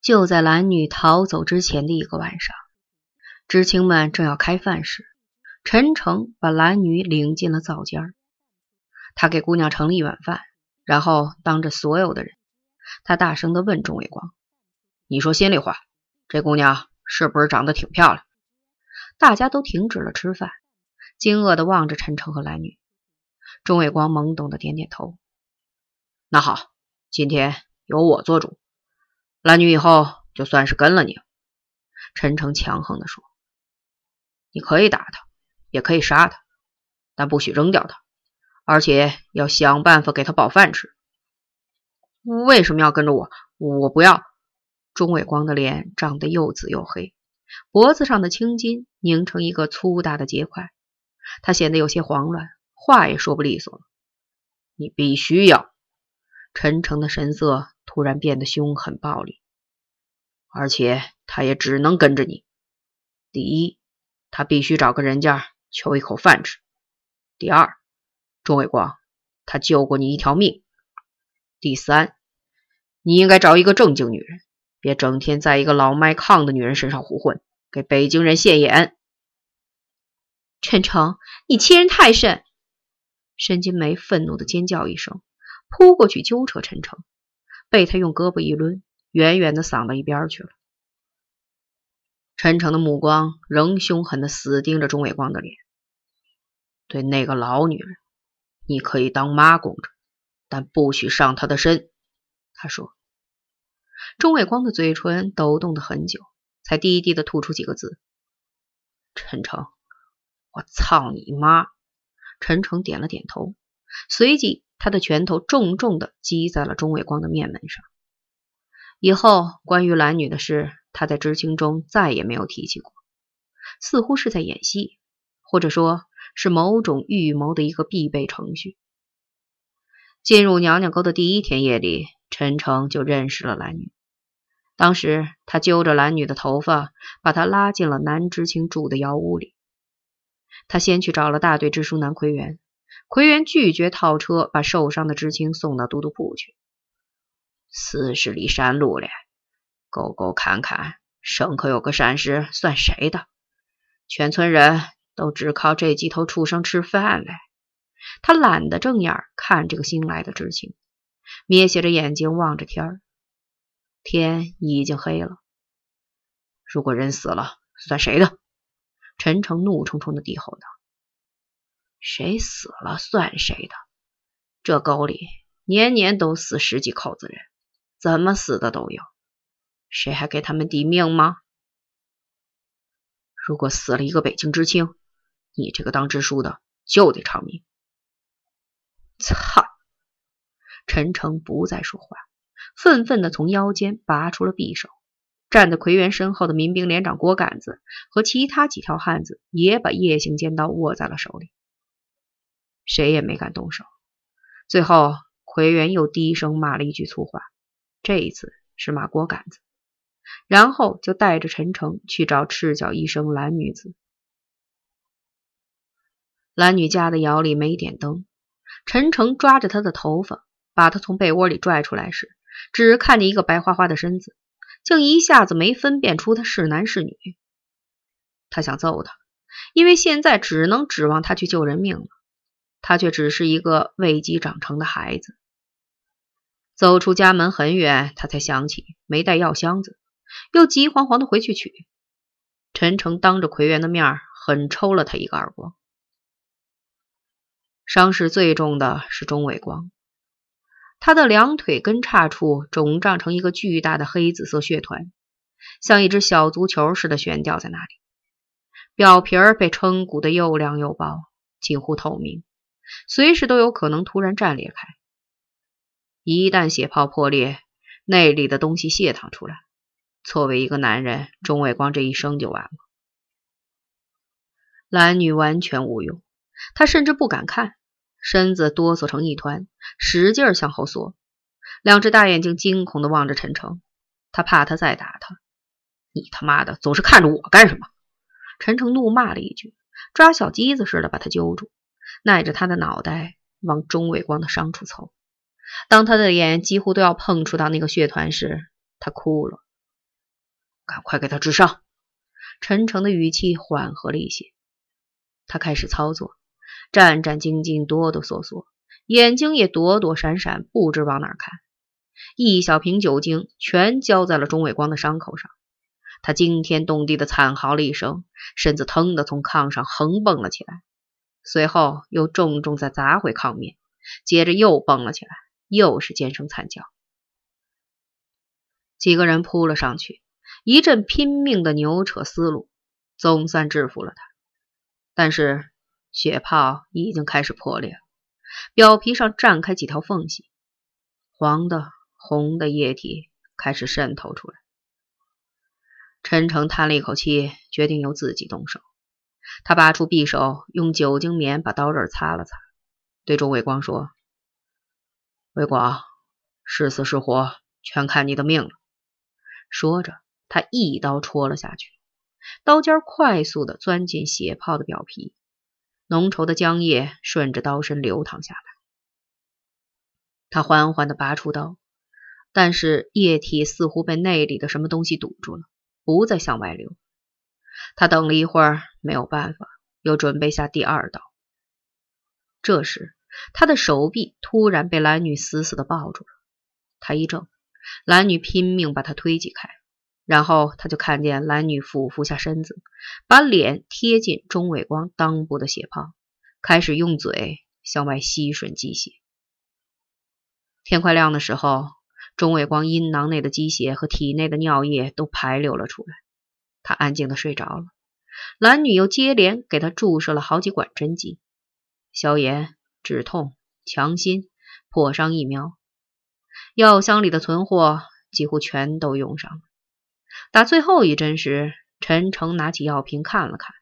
就在蓝女逃走之前的一个晚上，知青们正要开饭时，陈诚把蓝女领进了灶间。他给姑娘盛了一碗饭，然后当着所有的人，他大声地问钟伟光：“你说心里话，这姑娘是不是长得挺漂亮？”大家都停止了吃饭，惊愕地望着陈诚和蓝女。钟伟光懵懂地点点头：“那好，今天由我做主。”蓝女以后就算是跟了你。”陈诚强横地说，“你可以打他，也可以杀他，但不许扔掉他，而且要想办法给他饱饭吃。”为什么要跟着我？我不要。钟伟光的脸涨得又紫又黑，脖子上的青筋拧成一个粗大的结块，他显得有些慌乱，话也说不利索了。你必须要。陈诚的神色。突然变得凶狠暴力，而且他也只能跟着你。第一，他必须找个人家求一口饭吃；第二，钟伟光，他救过你一条命；第三，你应该找一个正经女人，别整天在一个老卖炕的女人身上胡混，给北京人现眼。陈诚，你欺人太甚！申金梅愤怒的尖叫一声，扑过去揪扯陈诚。被他用胳膊一抡，远远的扫到一边去了。陈诚的目光仍凶狠的死盯着钟伟光的脸。对那个老女人，你可以当妈供着，但不许上她的身。他说。钟伟光的嘴唇抖动的很久，才低低的吐出几个字：“陈诚，我操你妈！”陈诚点了点头，随即。他的拳头重重的击在了钟伟光的面门上。以后关于蓝女的事，他在知青中再也没有提起过，似乎是在演戏，或者说是某种预谋的一个必备程序。进入娘娘沟的第一天夜里，陈诚就认识了蓝女。当时他揪着蓝女的头发，把她拉进了男知青住的窑屋里。他先去找了大队支书南奎元。奎元拒绝套车，把受伤的知青送到都督铺去。四十里山路嘞，沟沟坎坎，牲口有个闪失，算谁的？全村人都只靠这几头畜生吃饭嘞。他懒得正眼看这个新来的知青，眯斜着眼睛望着天儿。天已经黑了。如果人死了，算谁的？陈诚怒冲冲的低吼道。谁死了算谁的。这沟里年年都死十几口子人，怎么死的都有。谁还给他们抵命吗？如果死了一个北京知青，你这个当支书的就得偿命。操！陈诚不再说话，愤愤地从腰间拔出了匕首。站在奎元身后的民兵连长郭杆子和其他几条汉子也把夜行尖刀握在了手里。谁也没敢动手。最后，奎元又低声骂了一句粗话，这一次是骂锅杆子，然后就带着陈诚去找赤脚医生蓝女子。蓝女家的窑里没点灯，陈诚抓着她的头发，把她从被窝里拽出来时，只看见一个白花花的身子，竟一下子没分辨出她是男是女。他想揍她，因为现在只能指望她去救人命了。他却只是一个未及长成的孩子。走出家门很远，他才想起没带药箱子，又急慌慌的回去取。陈诚当着奎元的面狠抽了他一个耳光。伤势最重的是钟伟光，他的两腿根叉处肿胀成一个巨大的黑紫色血团，像一只小足球似的悬吊在那里，表皮儿被撑鼓的又亮又薄，近乎透明。随时都有可能突然炸裂开，一旦血泡破裂，内里的东西泄淌出来，作为一个男人，钟伟光这一生就完了。蓝女完全无用，她甚至不敢看，身子哆嗦成一团，使劲向后缩，两只大眼睛惊恐地望着陈诚，他怕他再打他。你他妈的总是看着我干什么？陈诚怒骂了一句，抓小鸡子似的把他揪住。耐着他的脑袋往钟伟光的伤处凑，当他的眼几乎都要碰触到那个血团时，他哭了，赶快给他治伤。陈诚的语气缓和了一些，他开始操作，战战兢兢，哆哆嗦嗦，眼睛也躲躲闪闪，不知往哪看。一小瓶酒精全浇在了钟伟光的伤口上，他惊天动地的惨嚎了一声，身子腾的从炕上横蹦了起来，随后又重重再砸回炕面，接着又蹦了起来，又是尖声惨叫。几个人扑了上去，一阵拼命的扭扯思路，总算制服了他。但是血泡已经开始破裂，表皮上绽开几条缝隙，黄的、红的液体开始渗透出来。陈诚叹了一口气，决定由自己动手。他拔出匕首，用酒精棉把刀刃擦了擦，对周伟光说：“伟光，是死是活，全看你的命了。”说着，他一刀戳了下去，刀尖快速的钻进血泡的表皮，浓稠的浆液顺着刀身流淌下来。他缓缓的拔出刀，但是液体似乎被内里的什么东西堵住了，不再向外流。他等了一会儿，没有办法，又准备下第二刀。这时，他的手臂突然被蓝女死死的抱住了，他一怔。蓝女拼命把他推挤开，然后他就看见蓝女俯伏下身子，把脸贴近钟伟光裆部的血泡，开始用嘴向外吸吮鸡血。天快亮的时候，钟伟光阴囊内的鸡血和体内的尿液都排流了出来，他安静的睡着了。蓝女又接连给他注射了好几管针剂，消炎、止痛、强心、破伤疫苗。药箱里的存货几乎全都用上了。打最后一针时，陈诚拿起药瓶看了看，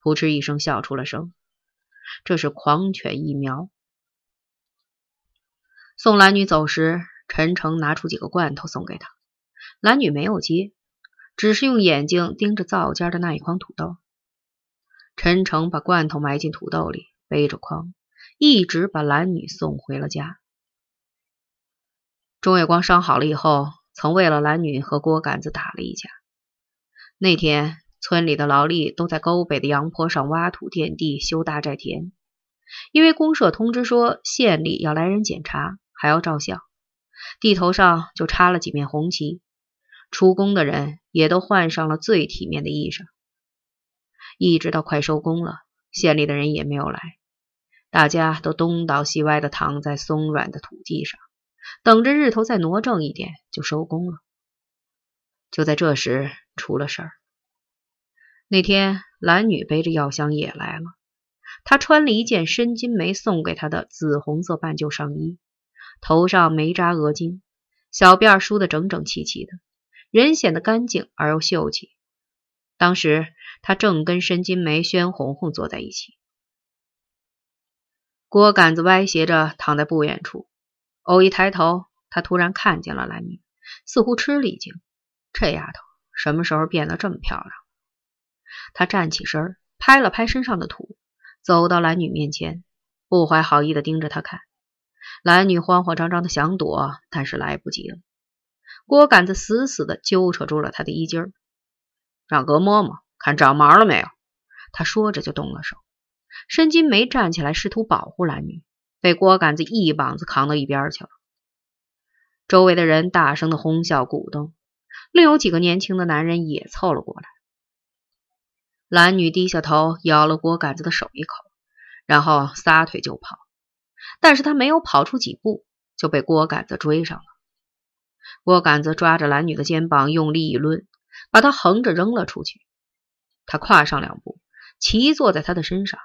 扑哧一声笑出了声。这是狂犬疫苗。送蓝女走时，陈诚拿出几个罐头送给她，蓝女没有接，只是用眼睛盯着灶间的那一筐土豆。陈诚把罐头埋进土豆里，背着筐，一直把蓝女送回了家。钟伟光伤好了以后，曾为了蓝女和郭杆子打了一架。那天，村里的劳力都在沟北的阳坡上挖土垫地、修大寨田。因为公社通知说县里要来人检查，还要照相，地头上就插了几面红旗。出工的人也都换上了最体面的衣裳。一直到快收工了，县里的人也没有来，大家都东倒西歪的躺在松软的土地上。等着日头再挪正一点，就收工了。就在这时，出了事儿。那天，蓝女背着药箱也来了。她穿了一件申金梅送给她的紫红色半旧上衣，头上没扎额巾，小辫梳得整整齐齐的，人显得干净而又秀气。当时，她正跟申金梅、宣红红坐在一起。锅杆子歪斜着躺在不远处。偶一抬头，他突然看见了蓝女，似乎吃了一惊。这丫头什么时候变得这么漂亮？他站起身，拍了拍身上的土，走到蓝女面前，不怀好意的盯着她看。蓝女慌慌张张的想躲，但是来不及了。锅杆子死死的揪扯住了他的衣襟儿让哥摸摸，看长毛了没有。他说着就动了手。申金梅站起来，试图保护蓝女。被锅杆子一膀子扛到一边去了。周围的人大声的哄笑鼓动，另有几个年轻的男人也凑了过来。蓝女低下头咬了锅杆子的手一口，然后撒腿就跑。但是她没有跑出几步，就被锅杆子追上了。锅杆子抓着蓝女的肩膀，用力一抡，把她横着扔了出去。他跨上两步，骑坐在她的身上。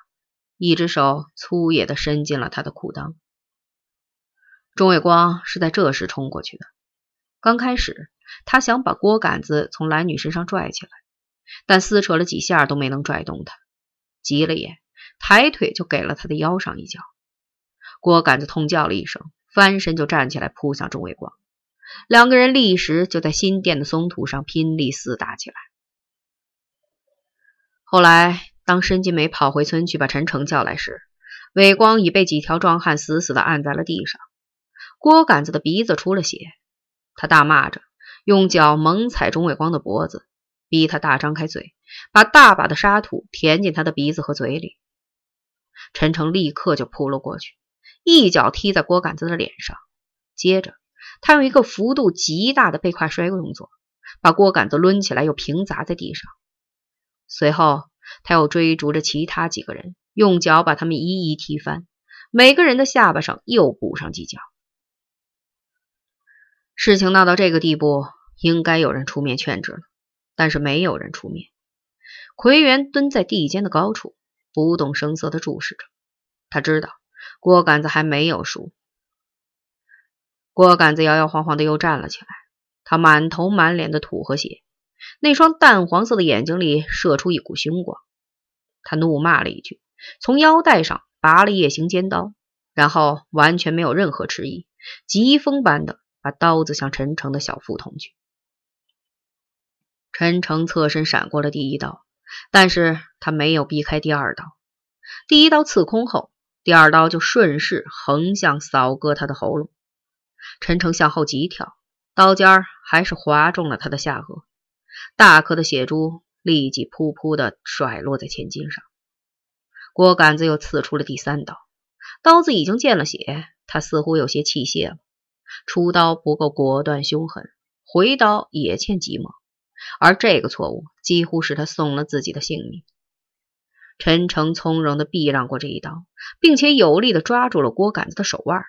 一只手粗野的伸进了她的裤裆。钟伟光是在这时冲过去的。刚开始，他想把锅杆子从蓝女身上拽起来，但撕扯了几下都没能拽动他。急了眼，抬腿就给了他的腰上一脚。锅杆子痛叫了一声，翻身就站起来扑向钟伟光。两个人立时就在新店的松土上拼力厮打起来。后来。当申金梅跑回村去把陈诚叫来时，伟光已被几条壮汉死死地按在了地上。郭杆子的鼻子出了血，他大骂着，用脚猛踩钟伟光的脖子，逼他大张开嘴，把大把的沙土填进他的鼻子和嘴里。陈诚立刻就扑了过去，一脚踢在郭杆子的脸上，接着他用一个幅度极大的背胯摔动作，把锅杆子抡起来又平砸在地上。随后，他又追逐着其他几个人，用脚把他们一一踢翻，每个人的下巴上又补上几脚。事情闹到这个地步，应该有人出面劝止了，但是没有人出面。奎元蹲在地间的高处，不动声色地注视着。他知道锅杆子还没有输。锅杆子摇摇晃晃的又站了起来，他满头满脸的土和血，那双淡黄色的眼睛里射出一股凶光。他怒骂了一句，从腰带上拔了夜行尖刀，然后完全没有任何迟疑，疾风般的。把刀子向陈诚的小腹捅去，陈诚侧身闪过了第一刀，但是他没有避开第二刀。第一刀刺空后，第二刀就顺势横向扫割他的喉咙。陈诚向后急跳，刀尖儿还是划中了他的下颌，大颗的血珠立即噗噗的甩落在前襟上。锅杆子又刺出了第三刀，刀子已经见了血，他似乎有些气泄了。出刀不够果断凶狠，回刀也欠急猛，而这个错误几乎使他送了自己的性命。陈诚从容地避让过这一刀，并且有力地抓住了锅杆子的手腕。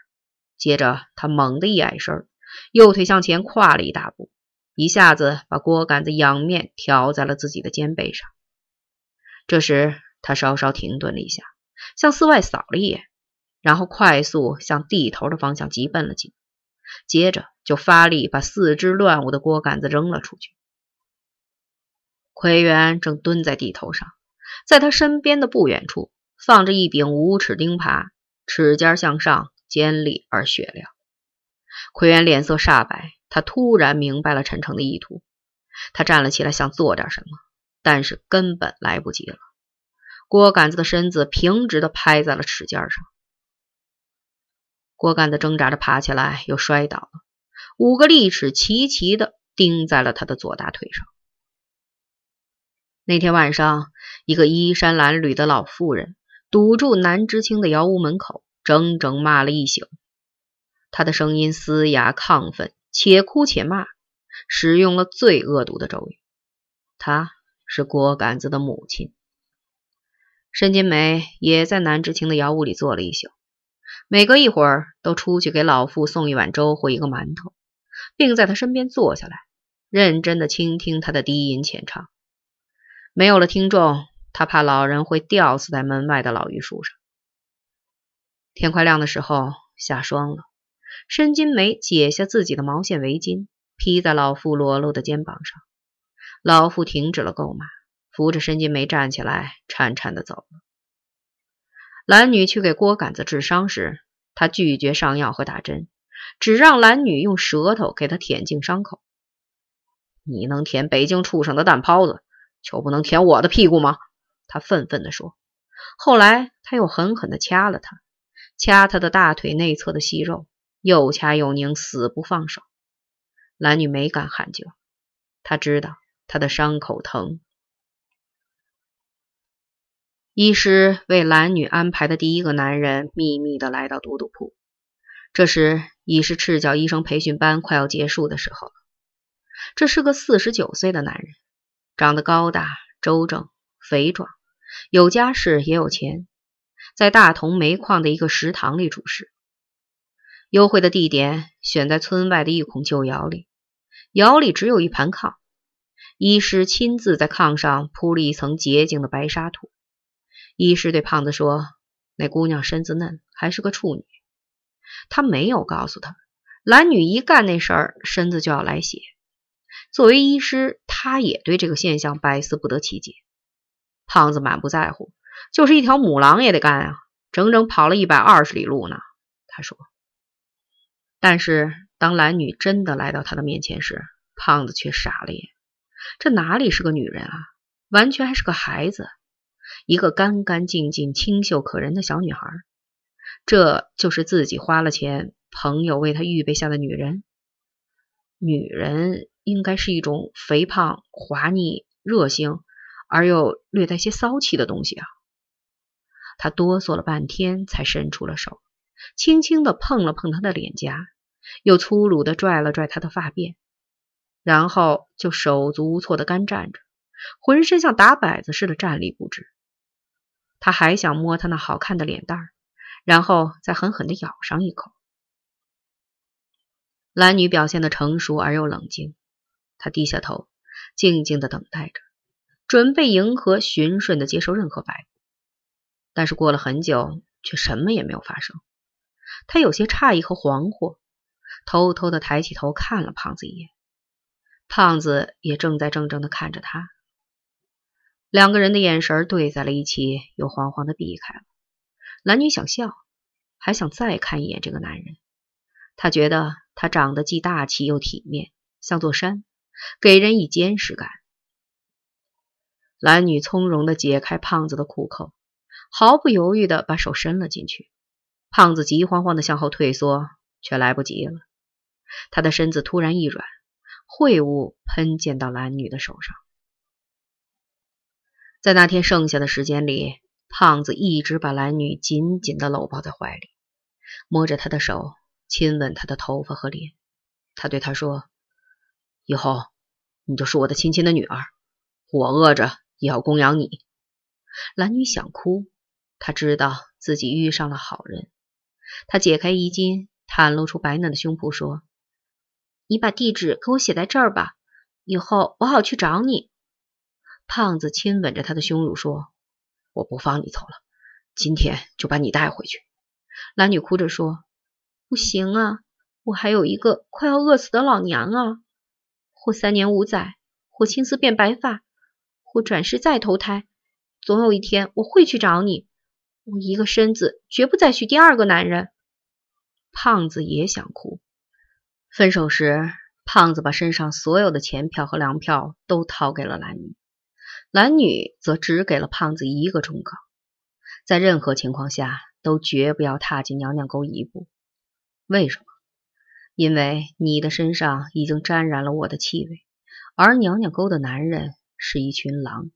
接着，他猛地一矮身，右腿向前跨了一大步，一下子把锅杆子仰面挑在了自己的肩背上。这时，他稍稍停顿了一下，向四外扫了一眼，然后快速向地头的方向急奔了进。接着就发力，把四肢乱舞的锅杆子扔了出去。奎元正蹲在地头上，在他身边的不远处放着一柄五尺钉耙，齿尖向上，尖利而雪亮。奎元脸色煞白，他突然明白了陈诚的意图。他站了起来，想做点什么，但是根本来不及了。锅杆子的身子平直地拍在了齿尖上。锅杆子挣扎着爬起来，又摔倒了。五个利齿齐齐的钉在了他的左大腿上。那天晚上，一个衣衫褴褛的老妇人堵住南知青的窑屋门口，整整骂了一宿。他的声音嘶哑亢奋，且哭且骂，使用了最恶毒的咒语。他是锅杆子的母亲。申金梅也在南知青的窑屋里坐了一宿。每隔一会儿，都出去给老妇送一碗粥或一个馒头，并在他身边坐下来，认真的倾听他的低吟浅唱。没有了听众，他怕老人会吊死在门外的老榆树上。天快亮的时候，下霜了。申金梅解下自己的毛线围巾，披在老妇裸露的肩膀上。老妇停止了购买，扶着申金梅站起来，颤颤的走了。蓝女去给锅杆子治伤时，他拒绝上药和打针，只让蓝女用舌头给他舔净伤口。你能舔北京畜生的蛋泡子，就不能舔我的屁股吗？他愤愤地说。后来他又狠狠地掐了他，掐他的大腿内侧的细肉，又掐又拧，死不放手。蓝女没敢喊救，她知道他的伤口疼。医师为蓝女安排的第一个男人秘密的来到都督铺。这时已是赤脚医生培训班快要结束的时候了。这是个四十九岁的男人，长得高大、周正、肥壮，有家室也有钱，在大同煤矿的一个食堂里主事。幽会的地点选在村外的一孔旧窑里，窑里只有一盘炕，医师亲自在炕上铺了一层洁净的白沙土。医师对胖子说：“那姑娘身子嫩，还是个处女。”他没有告诉他，蓝女一干那事儿，身子就要来血。作为医师，他也对这个现象百思不得其解。胖子满不在乎，就是一条母狼也得干啊！整整跑了一百二十里路呢。他说。但是当蓝女真的来到他的面前时，胖子却傻了眼。这哪里是个女人啊，完全还是个孩子。一个干干净净、清秀可人的小女孩，这就是自己花了钱，朋友为他预备下的女人。女人应该是一种肥胖、滑腻、热性而又略带些骚气的东西啊！他哆嗦了半天，才伸出了手，轻轻的碰了碰他的脸颊，又粗鲁的拽了拽他的发辫，然后就手足无措的干站着，浑身像打摆子似的站立不止。他还想摸他那好看的脸蛋儿，然后再狠狠的咬上一口。蓝女表现的成熟而又冷静，她低下头，静静的等待着，准备迎合、循顺的接受任何摆布。但是过了很久，却什么也没有发生。他有些诧异和惶惑，偷偷的抬起头看了胖子一眼，胖子也正在怔怔的看着他。两个人的眼神对在了一起，又惶惶的避开了。蓝女想笑，还想再看一眼这个男人。她觉得他长得既大气又体面，像座山，给人以坚实感。蓝女从容的解开胖子的裤扣，毫不犹豫的把手伸了进去。胖子急慌慌的向后退缩，却来不及了。他的身子突然一软，秽物喷溅到蓝女的手上。在那天剩下的时间里，胖子一直把蓝女紧紧的搂抱在怀里，摸着她的手，亲吻她的头发和脸。他对她说：“以后你就是我的亲亲的女儿，我饿着也要供养你。”蓝女想哭，他知道自己遇上了好人。他解开衣襟，袒露出白嫩的胸脯，说：“你把地址给我写在这儿吧，以后我好去找你。”胖子亲吻着他的胸乳说：“我不放你走了，今天就把你带回去。”蓝女哭着说：“不行啊，我还有一个快要饿死的老娘啊！或三年五载，或青丝变白发，或转世再投胎，总有一天我会去找你。我一个身子绝不再娶第二个男人。”胖子也想哭。分手时，胖子把身上所有的钱票和粮票都掏给了蓝女。蓝女则只给了胖子一个忠告：在任何情况下都绝不要踏进娘娘沟一步。为什么？因为你的身上已经沾染了我的气味，而娘娘沟的男人是一群狼。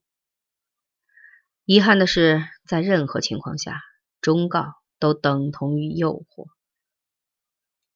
遗憾的是，在任何情况下，忠告都等同于诱惑。